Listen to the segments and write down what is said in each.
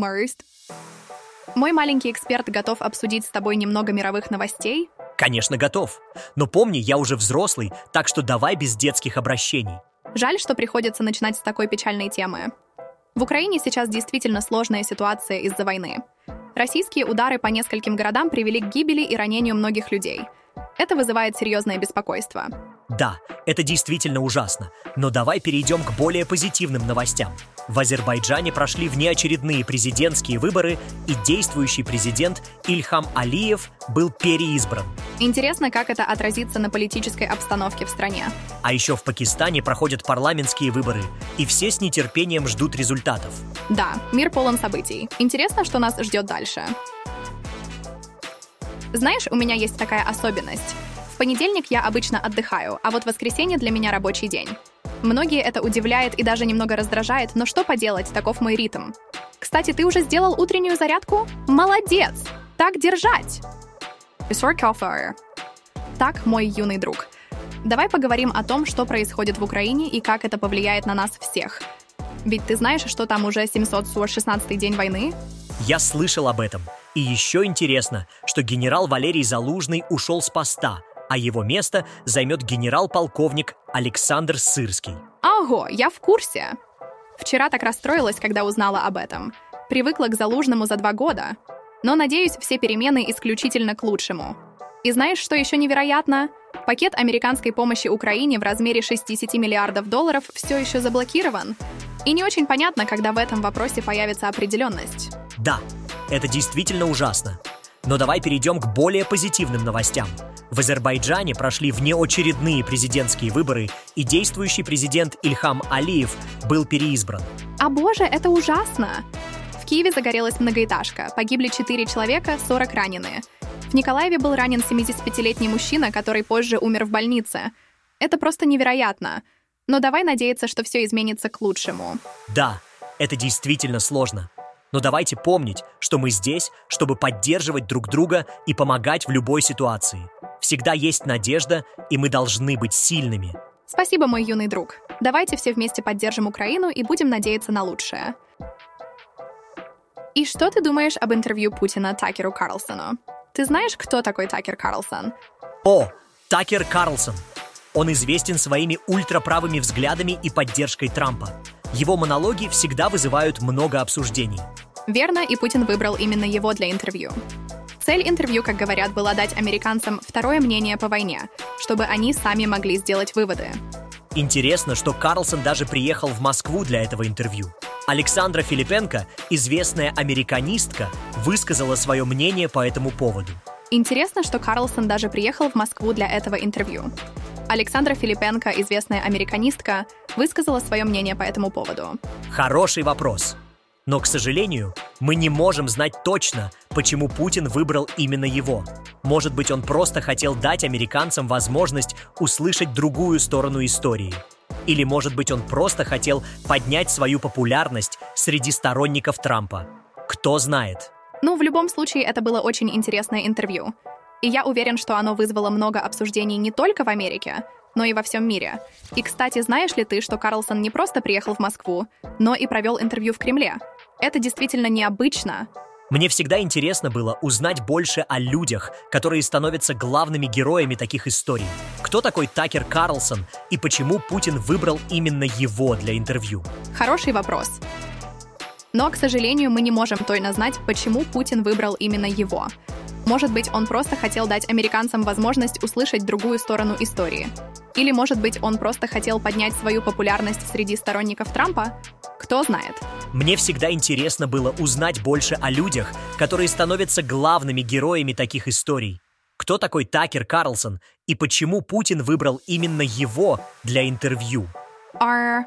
Humorist. Мой маленький эксперт готов обсудить с тобой немного мировых новостей. Конечно, готов. Но помни, я уже взрослый, так что давай без детских обращений. Жаль, что приходится начинать с такой печальной темы. В Украине сейчас действительно сложная ситуация из-за войны. Российские удары по нескольким городам привели к гибели и ранению многих людей. Это вызывает серьезное беспокойство. Да, это действительно ужасно. Но давай перейдем к более позитивным новостям. В Азербайджане прошли внеочередные президентские выборы, и действующий президент Ильхам Алиев был переизбран. Интересно, как это отразится на политической обстановке в стране. А еще в Пакистане проходят парламентские выборы, и все с нетерпением ждут результатов. Да, мир полон событий. Интересно, что нас ждет дальше. Знаешь, у меня есть такая особенность. Понедельник я обычно отдыхаю, а вот воскресенье для меня рабочий день. Многие это удивляет и даже немного раздражает, но что поделать, таков мой ритм. Кстати, ты уже сделал утреннюю зарядку? Молодец! Так держать! Так, мой юный друг. Давай поговорим о том, что происходит в Украине и как это повлияет на нас всех. Ведь ты знаешь, что там уже 716 день войны? Я слышал об этом. И еще интересно, что генерал Валерий Залужный ушел с поста, а его место займет генерал-полковник Александр Сырский. Ого, я в курсе. Вчера так расстроилась, когда узнала об этом. Привыкла к Залужному за два года. Но, надеюсь, все перемены исключительно к лучшему. И знаешь, что еще невероятно? Пакет американской помощи Украине в размере 60 миллиардов долларов все еще заблокирован. И не очень понятно, когда в этом вопросе появится определенность. Да, это действительно ужасно. Но давай перейдем к более позитивным новостям. В Азербайджане прошли внеочередные президентские выборы, и действующий президент Ильхам Алиев был переизбран. А боже, это ужасно! В Киеве загорелась многоэтажка, погибли 4 человека, 40 раненые. В Николаеве был ранен 75-летний мужчина, который позже умер в больнице. Это просто невероятно. Но давай надеяться, что все изменится к лучшему. Да, это действительно сложно. Но давайте помнить, что мы здесь, чтобы поддерживать друг друга и помогать в любой ситуации. Всегда есть надежда, и мы должны быть сильными. Спасибо, мой юный друг. Давайте все вместе поддержим Украину и будем надеяться на лучшее. И что ты думаешь об интервью Путина Такеру Карлсону? Ты знаешь, кто такой Такер Карлсон? О, Такер Карлсон. Он известен своими ультраправыми взглядами и поддержкой Трампа. Его монологи всегда вызывают много обсуждений. Верно, и Путин выбрал именно его для интервью. Цель интервью, как говорят, была дать американцам второе мнение по войне, чтобы они сами могли сделать выводы. Интересно, что Карлсон даже приехал в Москву для этого интервью. Александра Филипенко, известная американистка, высказала свое мнение по этому поводу. Интересно, что Карлсон даже приехал в Москву для этого интервью. Александра Филипенко, известная американистка, высказала свое мнение по этому поводу. Хороший вопрос. Но, к сожалению, мы не можем знать точно, почему Путин выбрал именно его. Может быть, он просто хотел дать американцам возможность услышать другую сторону истории. Или, может быть, он просто хотел поднять свою популярность среди сторонников Трампа. Кто знает. Ну, в любом случае, это было очень интересное интервью. И я уверен, что оно вызвало много обсуждений не только в Америке, но и во всем мире. И, кстати, знаешь ли ты, что Карлсон не просто приехал в Москву, но и провел интервью в Кремле? Это действительно необычно. Мне всегда интересно было узнать больше о людях, которые становятся главными героями таких историй. Кто такой Такер Карлсон и почему Путин выбрал именно его для интервью? Хороший вопрос. Но, к сожалению, мы не можем точно знать, почему Путин выбрал именно его. Может быть, он просто хотел дать американцам возможность услышать другую сторону истории. Или, может быть, он просто хотел поднять свою популярность среди сторонников Трампа? Кто знает. Мне всегда интересно было узнать больше о людях, которые становятся главными героями таких историй. Кто такой Такер Карлсон и почему Путин выбрал именно его для интервью? Are...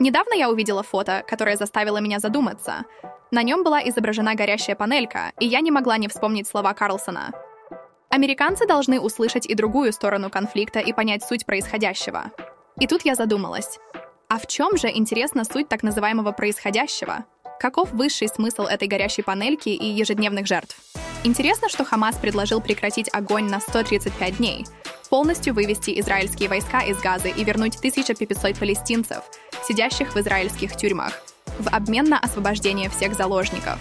Недавно я увидела фото, которое заставило меня задуматься. На нем была изображена горящая панелька, и я не могла не вспомнить слова Карлсона. Американцы должны услышать и другую сторону конфликта и понять суть происходящего. И тут я задумалась. А в чем же, интересна суть так называемого происходящего? Каков высший смысл этой горящей панельки и ежедневных жертв? Интересно, что Хамас предложил прекратить огонь на 135 дней, полностью вывести израильские войска из Газы и вернуть 1500 палестинцев, сидящих в израильских тюрьмах, в обмен на освобождение всех заложников.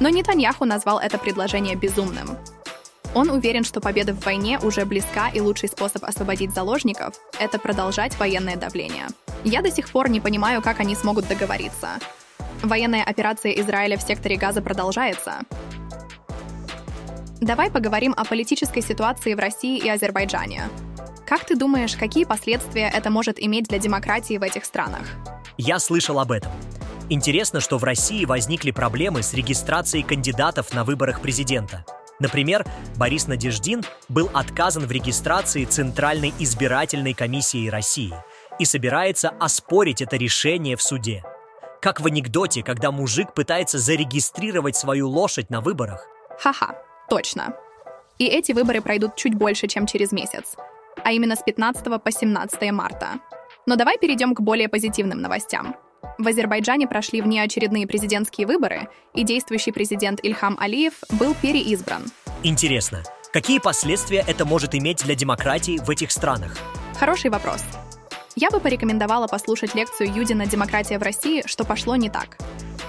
Но Нетаньяху назвал это предложение безумным. Он уверен, что победа в войне уже близка, и лучший способ освободить заложников — это продолжать военное давление. Я до сих пор не понимаю, как они смогут договориться. Военная операция Израиля в секторе Газа продолжается. Давай поговорим о политической ситуации в России и Азербайджане. Как ты думаешь, какие последствия это может иметь для демократии в этих странах? Я слышал об этом. Интересно, что в России возникли проблемы с регистрацией кандидатов на выборах президента. Например, Борис Надеждин был отказан в регистрации Центральной избирательной комиссии России и собирается оспорить это решение в суде. Как в анекдоте, когда мужик пытается зарегистрировать свою лошадь на выборах. Ха-ха, точно. И эти выборы пройдут чуть больше, чем через месяц а именно с 15 по 17 марта. Но давай перейдем к более позитивным новостям. В Азербайджане прошли внеочередные президентские выборы, и действующий президент Ильхам Алиев был переизбран. Интересно, какие последствия это может иметь для демократии в этих странах? Хороший вопрос. Я бы порекомендовала послушать лекцию Юдина «Демократия в России. Что пошло не так».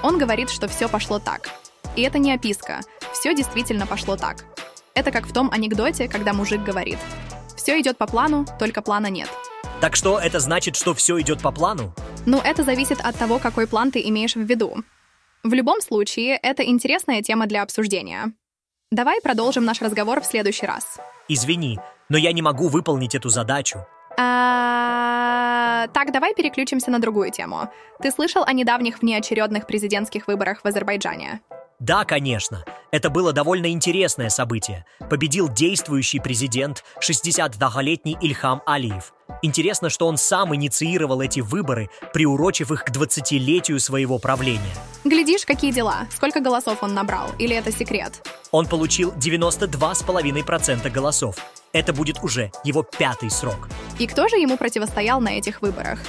Он говорит, что все пошло так. И это не описка. Все действительно пошло так. Это как в том анекдоте, когда мужик говорит все идет по плану, только плана нет. Так что это значит, что все идет по плану? Ну, это зависит от того, какой план ты имеешь в виду. В любом случае, это интересная тема для обсуждения. Давай продолжим наш разговор в следующий раз. Извини, но я не могу выполнить эту задачу. А... Так, давай переключимся на другую тему. Ты слышал о недавних внеочередных президентских выборах в Азербайджане? Да, конечно. Это было довольно интересное событие. Победил действующий президент, 62-летний Ильхам Алиев. Интересно, что он сам инициировал эти выборы, приурочив их к 20-летию своего правления. Глядишь, какие дела. Сколько голосов он набрал? Или это секрет? Он получил 92,5% голосов. Это будет уже его пятый срок. И кто же ему противостоял на этих выборах?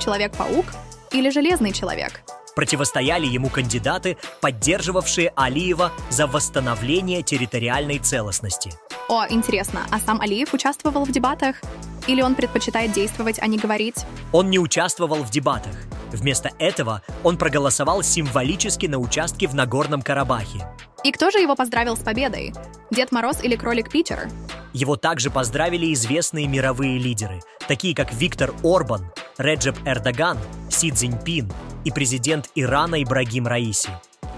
Человек-паук или Железный человек? Противостояли ему кандидаты, поддерживавшие Алиева за восстановление территориальной целостности. О, интересно, а сам Алиев участвовал в дебатах? Или он предпочитает действовать, а не говорить? Он не участвовал в дебатах. Вместо этого он проголосовал символически на участке в Нагорном Карабахе. И кто же его поздравил с победой? Дед Мороз или кролик Питер? Его также поздравили известные мировые лидеры, такие как Виктор Орбан, Реджеп Эрдоган, Си Цзиньпин и президент Ирана Ибрагим Раиси.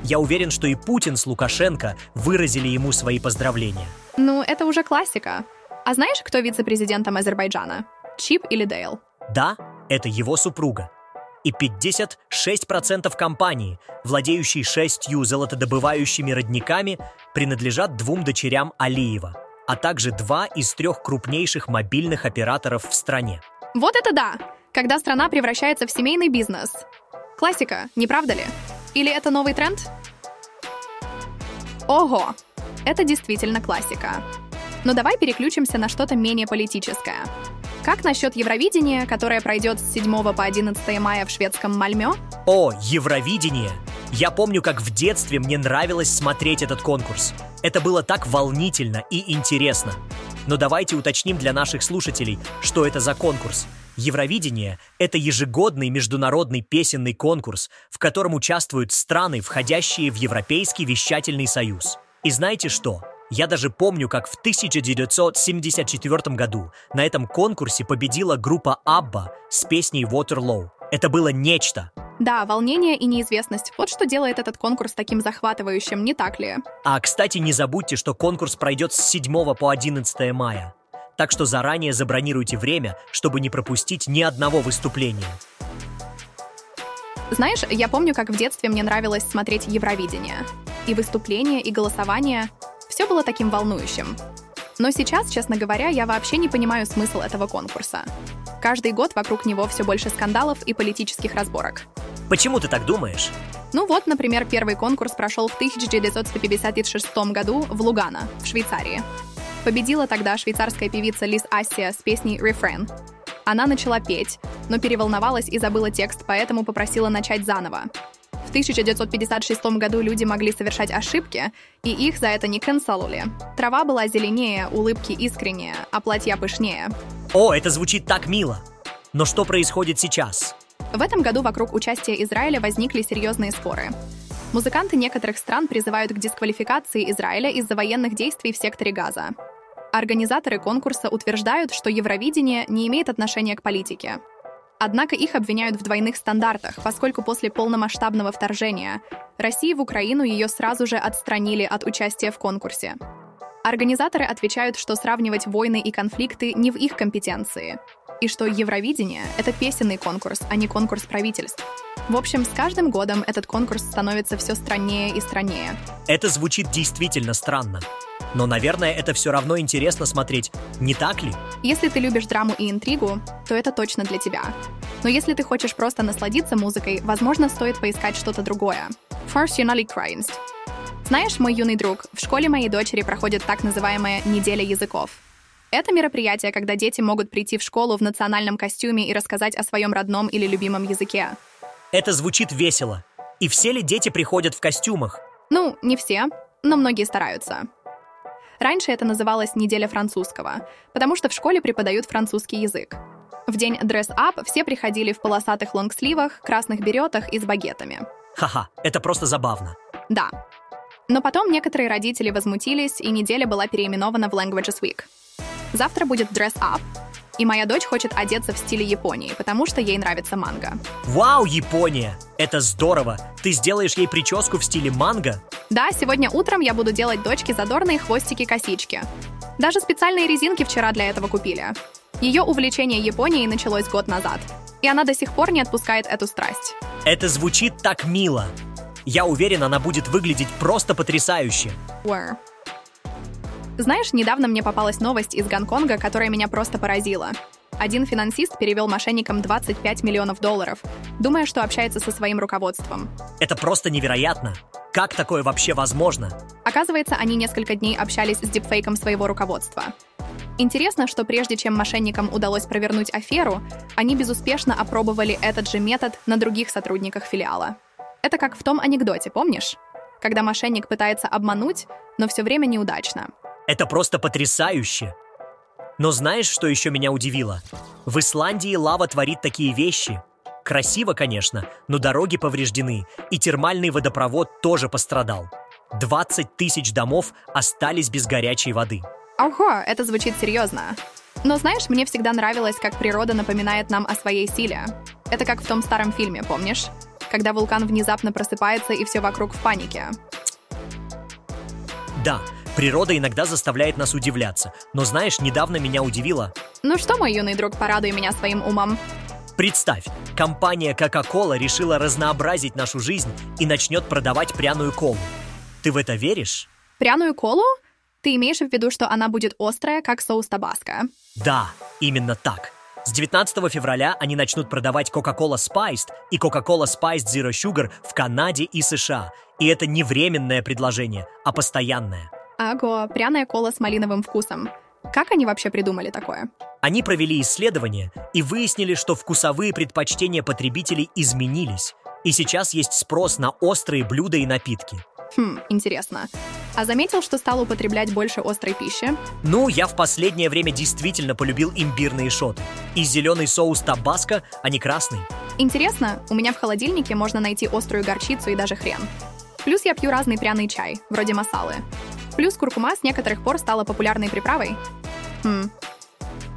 Я уверен, что и Путин с Лукашенко выразили ему свои поздравления. Ну, это уже классика. А знаешь, кто вице-президентом Азербайджана? Чип или Дейл? Да, это его супруга. И 56% компании, владеющей шестью золотодобывающими родниками, принадлежат двум дочерям Алиева, а также два из трех крупнейших мобильных операторов в стране. Вот это да! Когда страна превращается в семейный бизнес. Классика, не правда ли? Или это новый тренд? Ого! Это действительно классика. Но давай переключимся на что-то менее политическое. Как насчет Евровидения, которое пройдет с 7 по 11 мая в шведском Мальмё? О, Евровидение! Я помню, как в детстве мне нравилось смотреть этот конкурс. Это было так волнительно и интересно. Но давайте уточним для наших слушателей, что это за конкурс. Евровидение — это ежегодный международный песенный конкурс, в котором участвуют страны, входящие в Европейский вещательный союз. И знаете что? Я даже помню, как в 1974 году на этом конкурсе победила группа Абба с песней Waterloo. Это было нечто. Да, волнение и неизвестность. Вот что делает этот конкурс таким захватывающим, не так ли? А, кстати, не забудьте, что конкурс пройдет с 7 по 11 мая. Так что заранее забронируйте время, чтобы не пропустить ни одного выступления. Знаешь, я помню, как в детстве мне нравилось смотреть Евровидение. И выступления, и голосование. Все было таким волнующим. Но сейчас, честно говоря, я вообще не понимаю смысл этого конкурса. Каждый год вокруг него все больше скандалов и политических разборок. Почему ты так думаешь? Ну вот, например, первый конкурс прошел в 1956 году в Лугано, в Швейцарии. Победила тогда швейцарская певица Лиз Ассия с песней «Refrain». Она начала петь, но переволновалась и забыла текст, поэтому попросила начать заново. В 1956 году люди могли совершать ошибки, и их за это не канцелили. Трава была зеленее, улыбки искреннее, а платья пышнее. О, это звучит так мило. Но что происходит сейчас? В этом году вокруг участия Израиля возникли серьезные споры. Музыканты некоторых стран призывают к дисквалификации Израиля из-за военных действий в секторе Газа. Организаторы конкурса утверждают, что Евровидение не имеет отношения к политике. Однако их обвиняют в двойных стандартах, поскольку после полномасштабного вторжения России в Украину ее сразу же отстранили от участия в конкурсе. Организаторы отвечают, что сравнивать войны и конфликты не в их компетенции, и что Евровидение — это песенный конкурс, а не конкурс правительств. В общем, с каждым годом этот конкурс становится все страннее и страннее. Это звучит действительно странно. Но, наверное, это все равно интересно смотреть, не так ли? Если ты любишь драму и интригу, то это точно для тебя. Но если ты хочешь просто насладиться музыкой, возможно, стоит поискать что-то другое. First Unali Christ. Знаешь, мой юный друг, в школе моей дочери проходит так называемая «неделя языков». Это мероприятие, когда дети могут прийти в школу в национальном костюме и рассказать о своем родном или любимом языке. Это звучит весело. И все ли дети приходят в костюмах? Ну, не все, но многие стараются. Раньше это называлось «неделя французского», потому что в школе преподают французский язык. В день dress-up все приходили в полосатых лонгсливах, красных беретах и с багетами. Ха-ха, это просто забавно. Да. Но потом некоторые родители возмутились, и неделя была переименована в Languages Week. Завтра будет dress-up, и моя дочь хочет одеться в стиле Японии, потому что ей нравится манго. Вау, Япония! Это здорово! Ты сделаешь ей прическу в стиле манго? Да, сегодня утром я буду делать дочке задорные хвостики-косички. Даже специальные резинки вчера для этого купили. Ее увлечение Японией началось год назад, и она до сих пор не отпускает эту страсть. Это звучит так мило. Я уверен, она будет выглядеть просто потрясающе. Where? Знаешь, недавно мне попалась новость из Гонконга, которая меня просто поразила. Один финансист перевел мошенникам 25 миллионов долларов, думая, что общается со своим руководством. Это просто невероятно. Как такое вообще возможно? Оказывается, они несколько дней общались с дипфейком своего руководства. Интересно, что прежде чем мошенникам удалось провернуть аферу, они безуспешно опробовали этот же метод на других сотрудниках филиала. Это как в том анекдоте, помнишь? Когда мошенник пытается обмануть, но все время неудачно. Это просто потрясающе. Но знаешь, что еще меня удивило? В Исландии лава творит такие вещи. Красиво, конечно, но дороги повреждены, и термальный водопровод тоже пострадал. 20 тысяч домов остались без горячей воды. Ого, это звучит серьезно. Но знаешь, мне всегда нравилось, как природа напоминает нам о своей силе. Это как в том старом фильме, помнишь? Когда вулкан внезапно просыпается и все вокруг в панике. Да, Природа иногда заставляет нас удивляться. Но знаешь, недавно меня удивило. Ну что, мой юный друг, порадуй меня своим умом. Представь, компания Coca-Cola решила разнообразить нашу жизнь и начнет продавать пряную колу. Ты в это веришь? Пряную колу? Ты имеешь в виду, что она будет острая, как соус табаско? Да, именно так. С 19 февраля они начнут продавать Coca-Cola Spiced и Coca-Cola Spiced Zero Sugar в Канаде и США. И это не временное предложение, а постоянное. Аго, пряная кола с малиновым вкусом. Как они вообще придумали такое? Они провели исследование и выяснили, что вкусовые предпочтения потребителей изменились. И сейчас есть спрос на острые блюда и напитки. Хм, интересно. А заметил, что стал употреблять больше острой пищи? Ну, я в последнее время действительно полюбил имбирные шоты. И зеленый соус табаско, а не красный. Интересно, у меня в холодильнике можно найти острую горчицу и даже хрен. Плюс я пью разный пряный чай, вроде масалы. Плюс куркума с некоторых пор стала популярной приправой. Хм.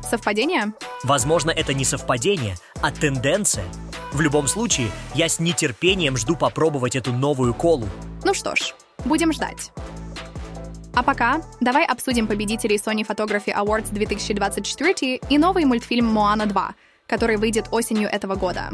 Совпадение? Возможно, это не совпадение, а тенденция. В любом случае, я с нетерпением жду попробовать эту новую колу. Ну что ж, будем ждать. А пока давай обсудим победителей Sony Photography Awards 2024 и новый мультфильм «Моана 2», который выйдет осенью этого года.